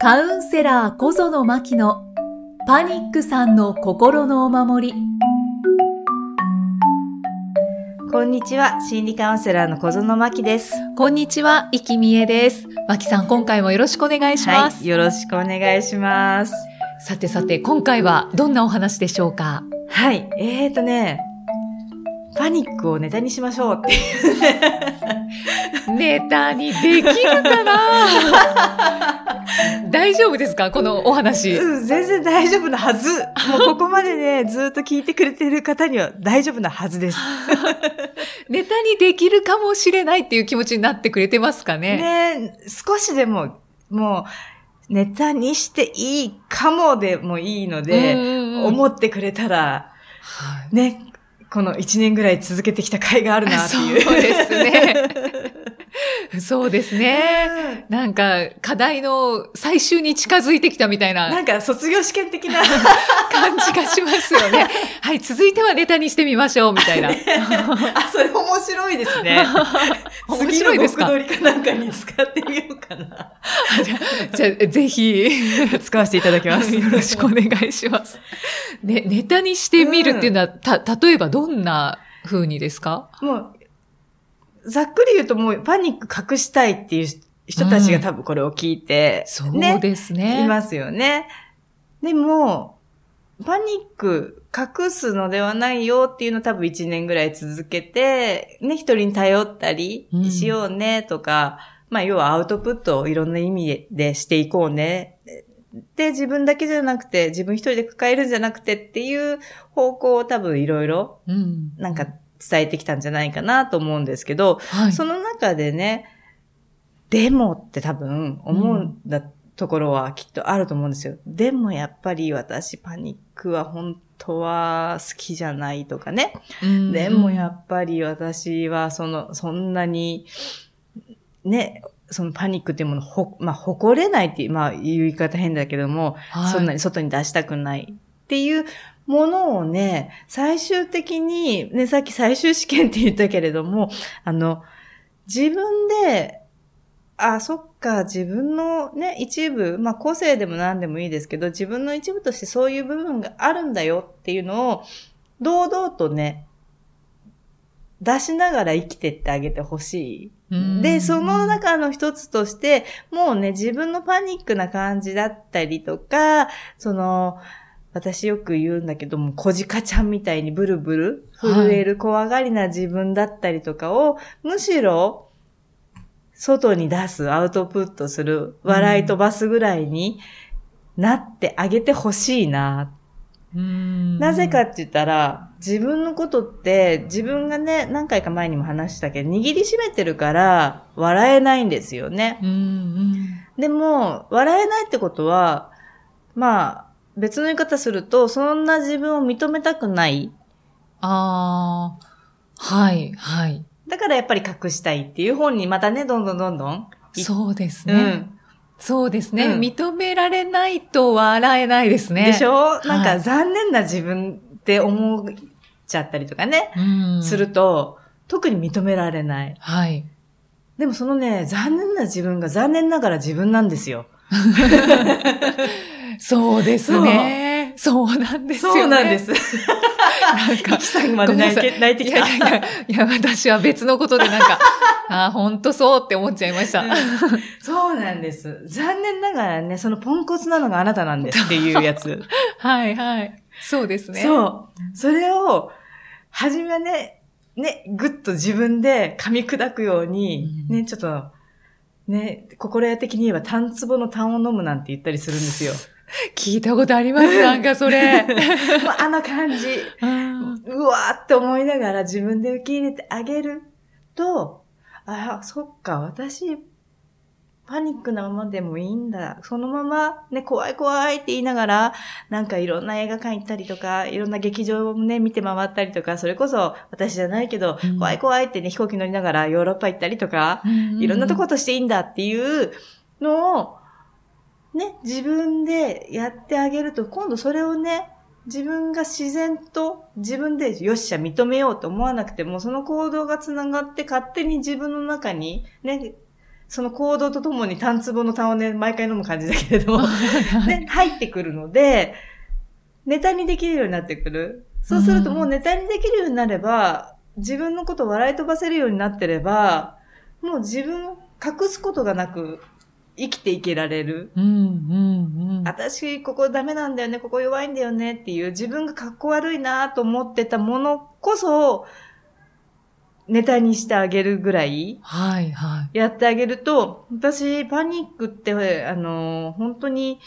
カウンセラー小園真希のパニックさんの心のお守り。こんにちは、心理カウンセラーの小園真希です。こんにちは、生きみえです。真希さん、今回もよろしくお願いします。はい、よろしくお願いします。さてさて、今回はどんなお話でしょうか？はい、えーとね、パニックをネタにしましょうっていう。ネタにできるかな？大丈夫ですか？このお話。うん、全然大丈夫なはず。もうここまでね、ずっと聞いてくれてる方には大丈夫なはずです。ネタにできるかもしれないっていう気持ちになってくれてますかね？ね少しでも、もう、ネタにしていいかもでもいいので、思ってくれたら、はいね、この1年ぐらい続けてきた甲斐があるなっていう。そうですね。そうですね。なんか、課題の最終に近づいてきたみたいななんか卒業試験的な。感じがしますよね。はい、続いてはネタにしてみましょう、みたいな。あ、それ面白いですね。面白いですか？次の僕取りかなんかに使ってみようかな。じゃあ、ぜひ、使わせていただきます。よろしくお願いします。ね、ネタにしてみるっていうのは、た、例えばどんな風にですか？もう、ざっくり言うともうパニック隠したいっていう人たちが多分これを聞いて、そうですね。いますよね。でも、パニック隠すのではないよっていうのを多分1年ぐらい続けて、ね、一人に頼ったりうんしようねとか、まあ要はアウトプットをいろんな意味でしていこうね。で、自分だけじゃなくて、自分一人で抱えるんじゃなくてっていう方向を多分いろいろうん。なんか伝えてきたんじゃないかなと思うんですけど、はい。その中でね、でもって多分思うんだ、ところはきっとあると思うんですよ。でもやっぱり私パニックは本当は好きじゃないとかね。うんでもやっぱり私はその、そんなに、ね、そのパニックっていうものをほ、まあ、誇れないっていう、まあ、言い方変だけども、はいそんなに外に出したくないっていうものをね、最終的に、ね、さっき最終試験って言ったけれども、あの、自分で、あ、そっか、自分のね、一部、まあ個性でも何でもいいですけど、自分の一部としてそういう部分があるんだよっていうのを、堂々とね、出しながら生きてってあげてほしい。で、その中の一つとして、もうね、自分のパニックな感じだったりとか、その、私よく言うんだけども、小鹿ちゃんみたいにブルブル震える怖がりな自分だったりとかを、むしろ、外に出す、アウトプットする、笑い飛ばすぐらいになってあげてほしいな。うんなぜかって言ったら、自分のことって、自分がね、何回か前にも話したけど、握りしめてるから、笑えないんですよね。でも、笑えないってことは、まあ、別の言い方すると、そんな自分を認めたくない。ああ、はい、はい。だからやっぱり隠したいっていう方にまたね、どんどんどんどん。そうですうね。ん。そうですね、うん認められないと笑えないですね。でしょ、なんかはい残念な自分って思っちゃったりとかね、うん。すると、特に認められない。はい。でもそのね、残念な自分が残念ながら自分なんですよ。そうですね。そうなんですよね。そうなんで。す。なんかキ、さんまで泣いて、泣いてきた。いやいや私は別のことでなんか、ああ、ほんとそうって思っちゃいました。そうなんです。残念ながらね、そのポンコツなのがあなたなんですっていうやつ。はい、はい。そうですね。そう。それを、はじめはね、ね、ぐっと自分で噛み砕くように、うんね、ちょっと、ね、心得的に言えば、単壺の単を飲むなんて言ったりするんですよ。聞いたことあります、なんかそれ。あの感じ。うんうわーって思いながら自分で受け入れてあげると、あ、そっか、私、パニックなままでもいいんだ。そのまま、ね、怖い怖いって言いながら、なんかいろんな映画館行ったりとか、いろんな劇場をね、見て回ったりとか、それこそ私じゃないけど、うん怖い怖いってね、飛行機乗りながらヨーロッパ行ったりとか、いろんなとことしていいんだっていうのを、ね、自分でやってあげると、今度それをね、自分が自然と自分でよっしゃ認めようと思わなくても、その行動がつながって勝手に自分の中にね、その行動とともに単壺の単をね、毎回飲む感じだけれども、で、入ってくるので、ネタにできるようになってくる。そうするともうネタにできるようになれば、自分のことを笑い飛ばせるようになってれば、もう自分を隠すことがなく生きていけられる。うん、うん、うん。私、ここダメなんだよね、ここ弱いんだよねっていう自分が格好悪いなと思ってたものこそ、ネタにしてあげるぐらいはい、はい。やってあげると、私、パニックって、あの、本当に、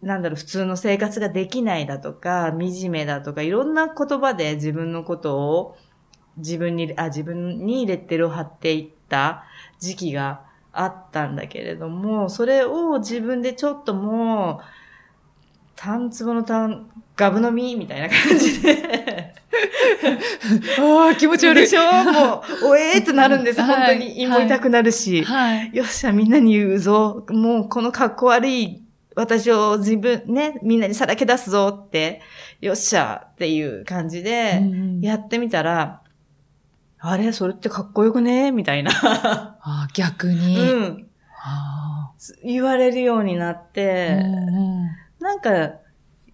なんだろう、普通の生活ができないだとか、惨めだとか、いろんな言葉で自分のことを、自分に、あ、自分にレッテルを貼っていった時期があったんだけれども、それを自分でちょっともう、単壺の単、ガブ飲みみたいな感じで、ああ、気持ち悪い。でしょ？もう、おえーっとなるんです。はい本当に胃も痛くなるし。はい。よっしゃ、みんなに言うぞ。もう、この格好悪い私を自分、ね、みんなにさらけ出すぞって、よっしゃっていう感じで、うんやってみたら、あれそれってかっこよくね？みたいな。ああ、逆うに。ん。あ言われるようになっあて、うんうんなんか、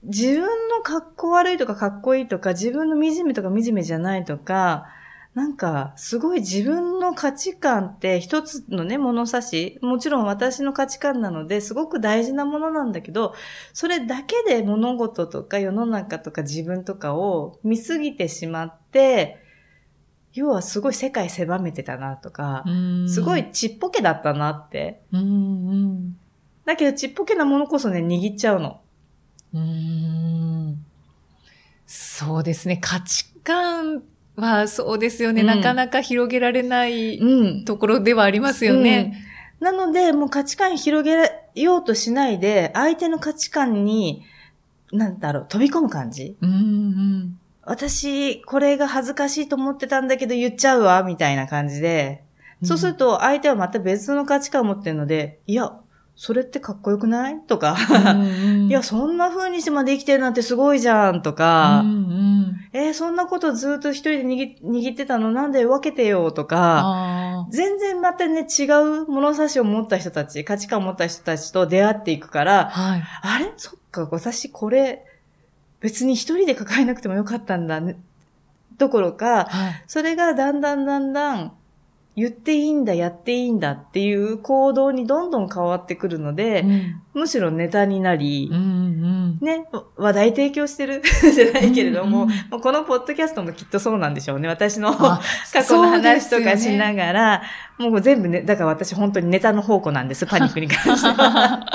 自分の格好悪いとかかっこいいとか、自分の惨めとか惨めじゃないとか、なんか、すごい自分の価値観って一つのね、物差し。もちろん私の価値観なので、すごく大事なものなんだけど、それだけで物事とか世の中とか自分とかを見すぎてしまって、要はすごい世界狭めてたなとか、うんすごい、ちっぽけだったなって。うんうんだけどちっぽけなものこそね、握っちゃうの。うーんそうですね。価値観はそうですよね。うんなかなか広げられないうん。ところではありますよね。うん。なので、もう価値観広げようとしないで、相手の価値観に、なんだろう、飛び込む感じ。うんうん私、これが恥ずかしいと思ってたんだけど言っちゃうわ、みたいな感じで。そうすると、相手はまた別の価値観を持ってるので、いや、それってかっこよくない？とか、いや、そんな風にしてまで生きてるなんてすごいじゃん、とか、うんうん。えーそんなことずっと一人で握握ってたの？なんで分けてよ、とか、あ全然またね、違う物差しを持った人たち、価値観を持った人たちと出会っていくから、ーはい。あれ？そっか、私これ、別に一人で抱えなくてもよかったんだね。どころか、はい。それがだんだんだんだん、言っていいんだ、やっていいんだっていう行動にどんどん変わってくるので、うんむしろネタになり、うんうんね、話題提供してる？じゃないけれども、うんうんもうこのポッドキャストもきっとそうなんでしょうね。私のあ 過去の話とかしがながら、もう全部ね、だから私本当にネタの宝庫なんです、パニックに関しては。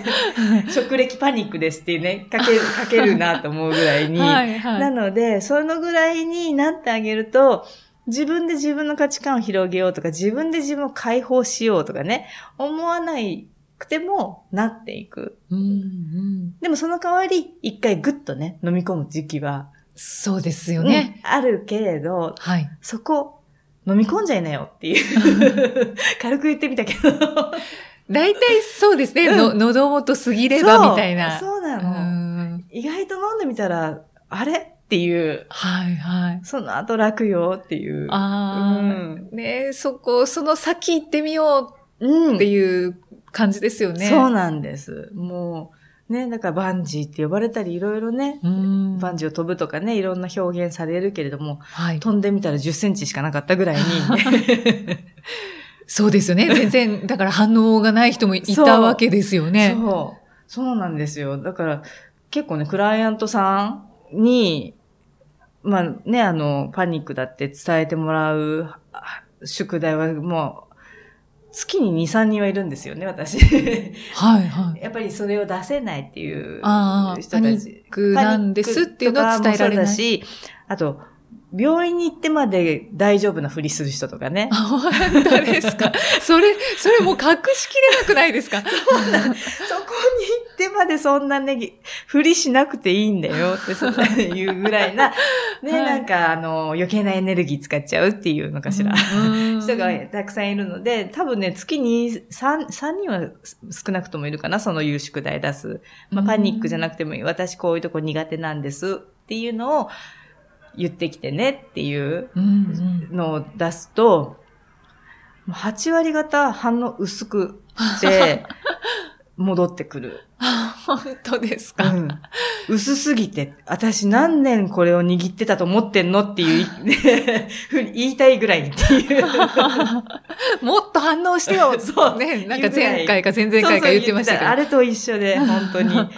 食歴パニックですっていうね、かける、かけるなと思うぐらいに。はいは。ないので、そのぐらいになってあげると、自分で自分の価値観を広げようとか、自分で自分を解放しようとかね、思わないくてもなっていく。うんうんでもその代わり、一回ぐっとね、飲み込む時期は、そうですよね。うんあるけれど、はい。そこ、飲み込んじゃいなよっていう。軽く言ってみたけど。大体そうですね。うんの喉元過ぎればみたいな。そうなの、うん意外と飲んでみたら、あれ？っていう、はいはい。その後楽よっていう。ああ、うんねそこ、その先行ってみよううっていう感じですよね。そうなんです。もう、ね、だからバンジーって呼ばれたりいろいろね、うん。バンジーを飛ぶとかね、いろんな表現されるけれども、はい。飛んでみたら10センチしかなかったぐらいに、そうですよね。全然、だから反応がない人もいたわけですよね。そう。そうなんですよ。だから、結構ね、クライアントさんに、まあね、あの、パニックだって伝えてもらうあ宿題はもう、月に2、3人はいるんですよね、私。はいはい。やっぱりそれを出せないっていう人たち。パニックなんですっていうのを伝えられない。し、あと、病院に行ってまで大丈夫なふりする人とかね。あ、本当ですか？それ、それもう隠しきれなくないですか？そこに行ってまでそんなね、ふりしなくていいんだよってそういうぐらいな、ね、はいなんかあの、余計なエネルギー使っちゃうっていうのかしら。うん人がたくさんいるので、多分ね、月に3、三人は少なくともいるかな、そのいう宿題出す。まあ、パニックじゃなくてもいい。私こういうとこ苦手なんですっていうのを言ってきてねっていううんうんのを出すと、もう8割方反応薄くて、戻ってくる。本当ですか、うん。薄すぎて、私何年これを握ってたと思ってんのっていう、言いたいぐらいっていう。もっと反応してよそうね、なんか前回か前々回か言ってましたけど。そうそうあれと一緒で、本当に。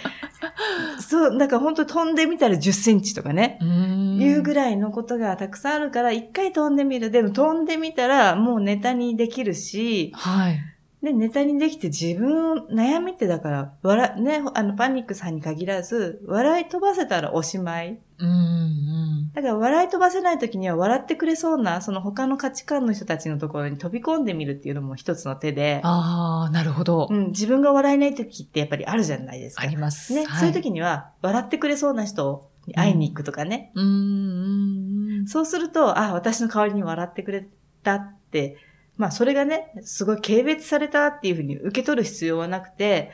そう、なんか本当飛んでみたら10センチとかね。いうぐらい。らいのことがたくさんあるから、一回飛んでみる。でも飛んでみたらもうネタにできるし、はい。で、ネタにできて自分、悩みってだから、笑、ね、あの、パニックさんに限らず、笑い飛ばせたらおしまい。うんうん。だから笑い飛ばせない時には笑ってくれそうな、その他の価値観の人たちのところに飛び込んでみるっていうのも一つの手で、ああ、なるほどう。ん、自分が笑えない時ってやっぱりあるじゃないですか。あります。ね、はいそういう時には、笑ってくれそうな人に会いに行くとかね。うんうんうん。そうすると、あ、私の代わりに笑ってくれたって、まあそれがね、すごい軽蔑されたっていうふうに受け取る必要はなくて、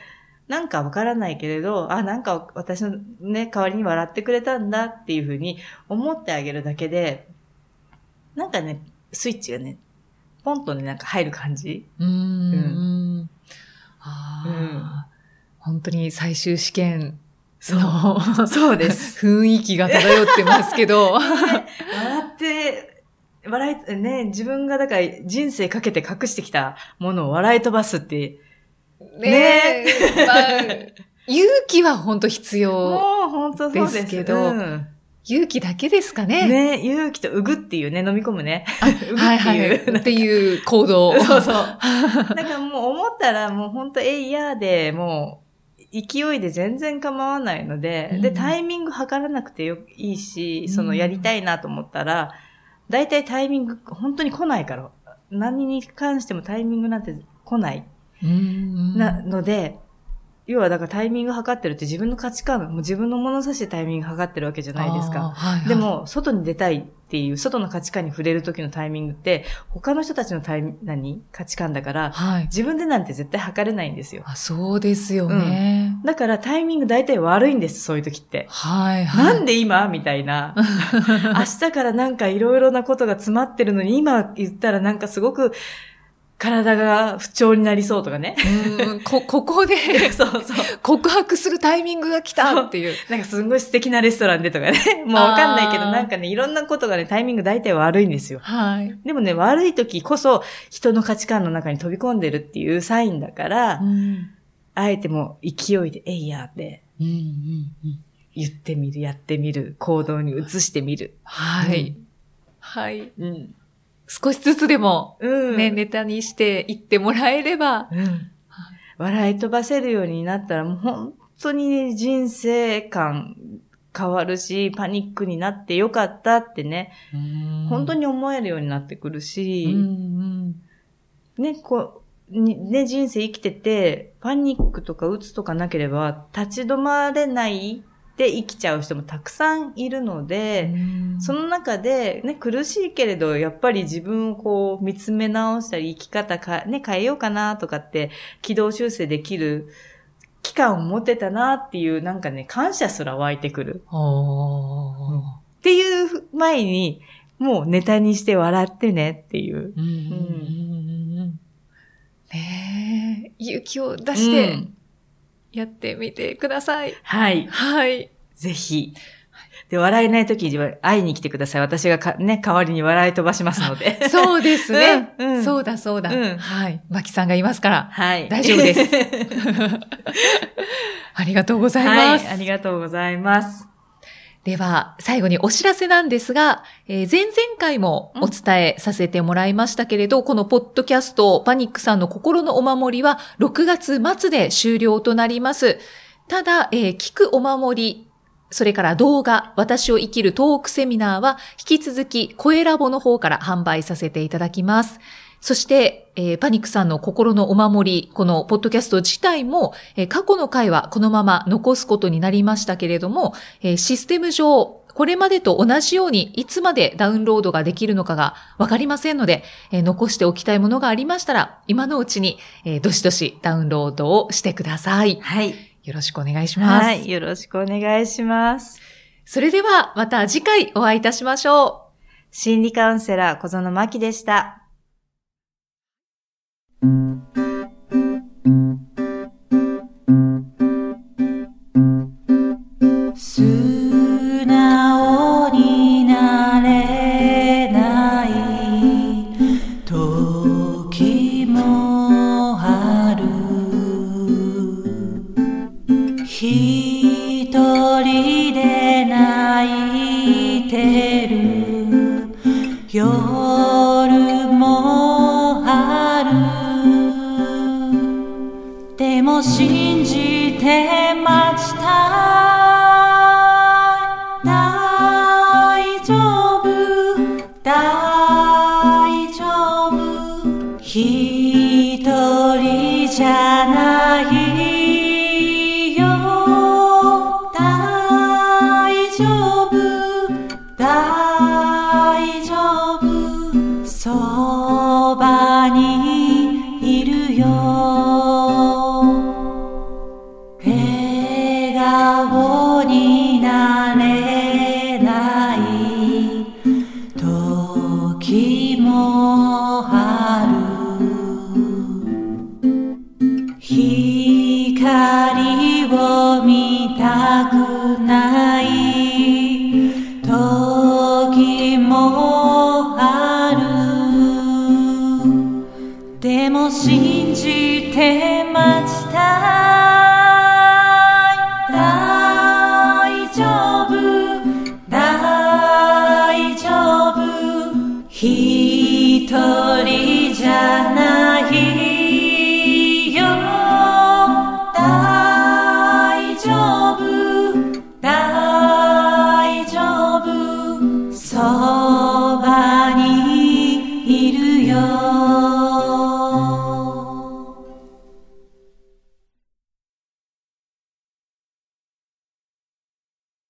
なんかわからないけれど、あ、なんか私のね、代わりに笑ってくれたんだっていうふうに思ってあげるだけで、なんかね、スイッチがね、ポンとね、なんか入る感じ。うんうん。ああ、本当に最終試験のそうです。雰囲気が漂ってますけど。笑って、笑い、ね、自分がだから人生かけて隠してきたものを笑い飛ばすって、ねえ、まあ、勇気は本当必要。もう本当そうですけどうん勇気だけですかね。ね、勇気とうぐっていうね、飲み込むね。うぐはいっていう。はい。っていう行動。そうそう。なんかもう思ったらもう本当えいやで、もう勢いで全然構わないので、うんで、タイミング測らなくてよいいし、そのやりたいなと思ったら、だいたいタイミング本当に来ないから、何に関してもタイミングなんて来ない。うんなので、要はだからタイミング測ってるって自分の価値観、もう自分の物差しでタイミング測ってるわけじゃないですか。はいはいでも、外に出たいっていう、外の価値観に触れる時のタイミングって、他の人たちのタイミ何？価値観だから、はい。自分でなんて絶対測れないんですよ。あそうですよね。だからタイミング大体悪いんです、そういう時って。はいはい。なんで今？みたいな。明日からなんかいろいろなことが詰まってるのに、今言ったらなんかすごく体が不調になりそうとかね。うんこ、ここで そうそう。告白するタイミングが来たっていう。なんかすんごい素敵なレストランでとかね。もうわかんないけど、なんかね、いろんなことがね、タイミング大体悪いんですよ。はい。でもね、悪い時こそ人の価値観の中に飛び込んでるっていうサインだから、うんあえてもう勢いで、えいやってうんうんうん言ってみる、やってみる、行動に移してみる。はい。はい。うん。少しずつでも、うん。ね、ネタにしていってもらえれば、うん。笑い飛ばせるようになったら、もう本当に人生観変わるし、パニックになってよかったってね、本当に、に思えるようになってくるし、うんうんね、こう、にね、人生生きてて、パニックとか鬱とかなければ、立ち止まれないで生きちゃう人もたくさんいるので、うん。その中で、ね、苦しいけれど、やっぱり自分をこう見つめ直したり、生き方か、ね、変えようかなとかって、軌道修正できる期間を持ってたなっていう、なんかね、感謝すら湧いてくる。おー。っていう前に、もうネタにして笑ってねっていう。うん。うん。うん。うん。ねえ、勇気を出してうんやってみてください。はい。はい。ぜひ。で、笑えない時には会いに来てください。私がかね、代わりに笑い飛ばしますので。そうですね。うんうんそうだそうだ。うんはい。マキさんがいますから。はい。大丈夫です ありがとうございます。はい。ありがとうございます。では、最後にお知らせなんですが、えー前々回もお伝えさせてもらいましたけれど、このポッドキャスト、パニックさんの心のお守りは6月末で終了となります。ただ、えー聞くお守り、それから動画、私を生きるトークセミナーは引き続き声ラボの方から販売させていただきます。そして、えーパニックさんの心のお守り、このポッドキャスト自体も、えー過去の回はこのまま残すことになりましたけれども、えーシステム上、これまでと同じようにいつまでダウンロードができるのかがわかりませんので、えー残しておきたいものがありましたら、今のうちに、えーどしどしダウンロードをしてください。はい。よろしくお願いします。はい。よろしくお願いします。それではまた次回お会いいたしましょう。心理カウンセラー小園真希でした。信じて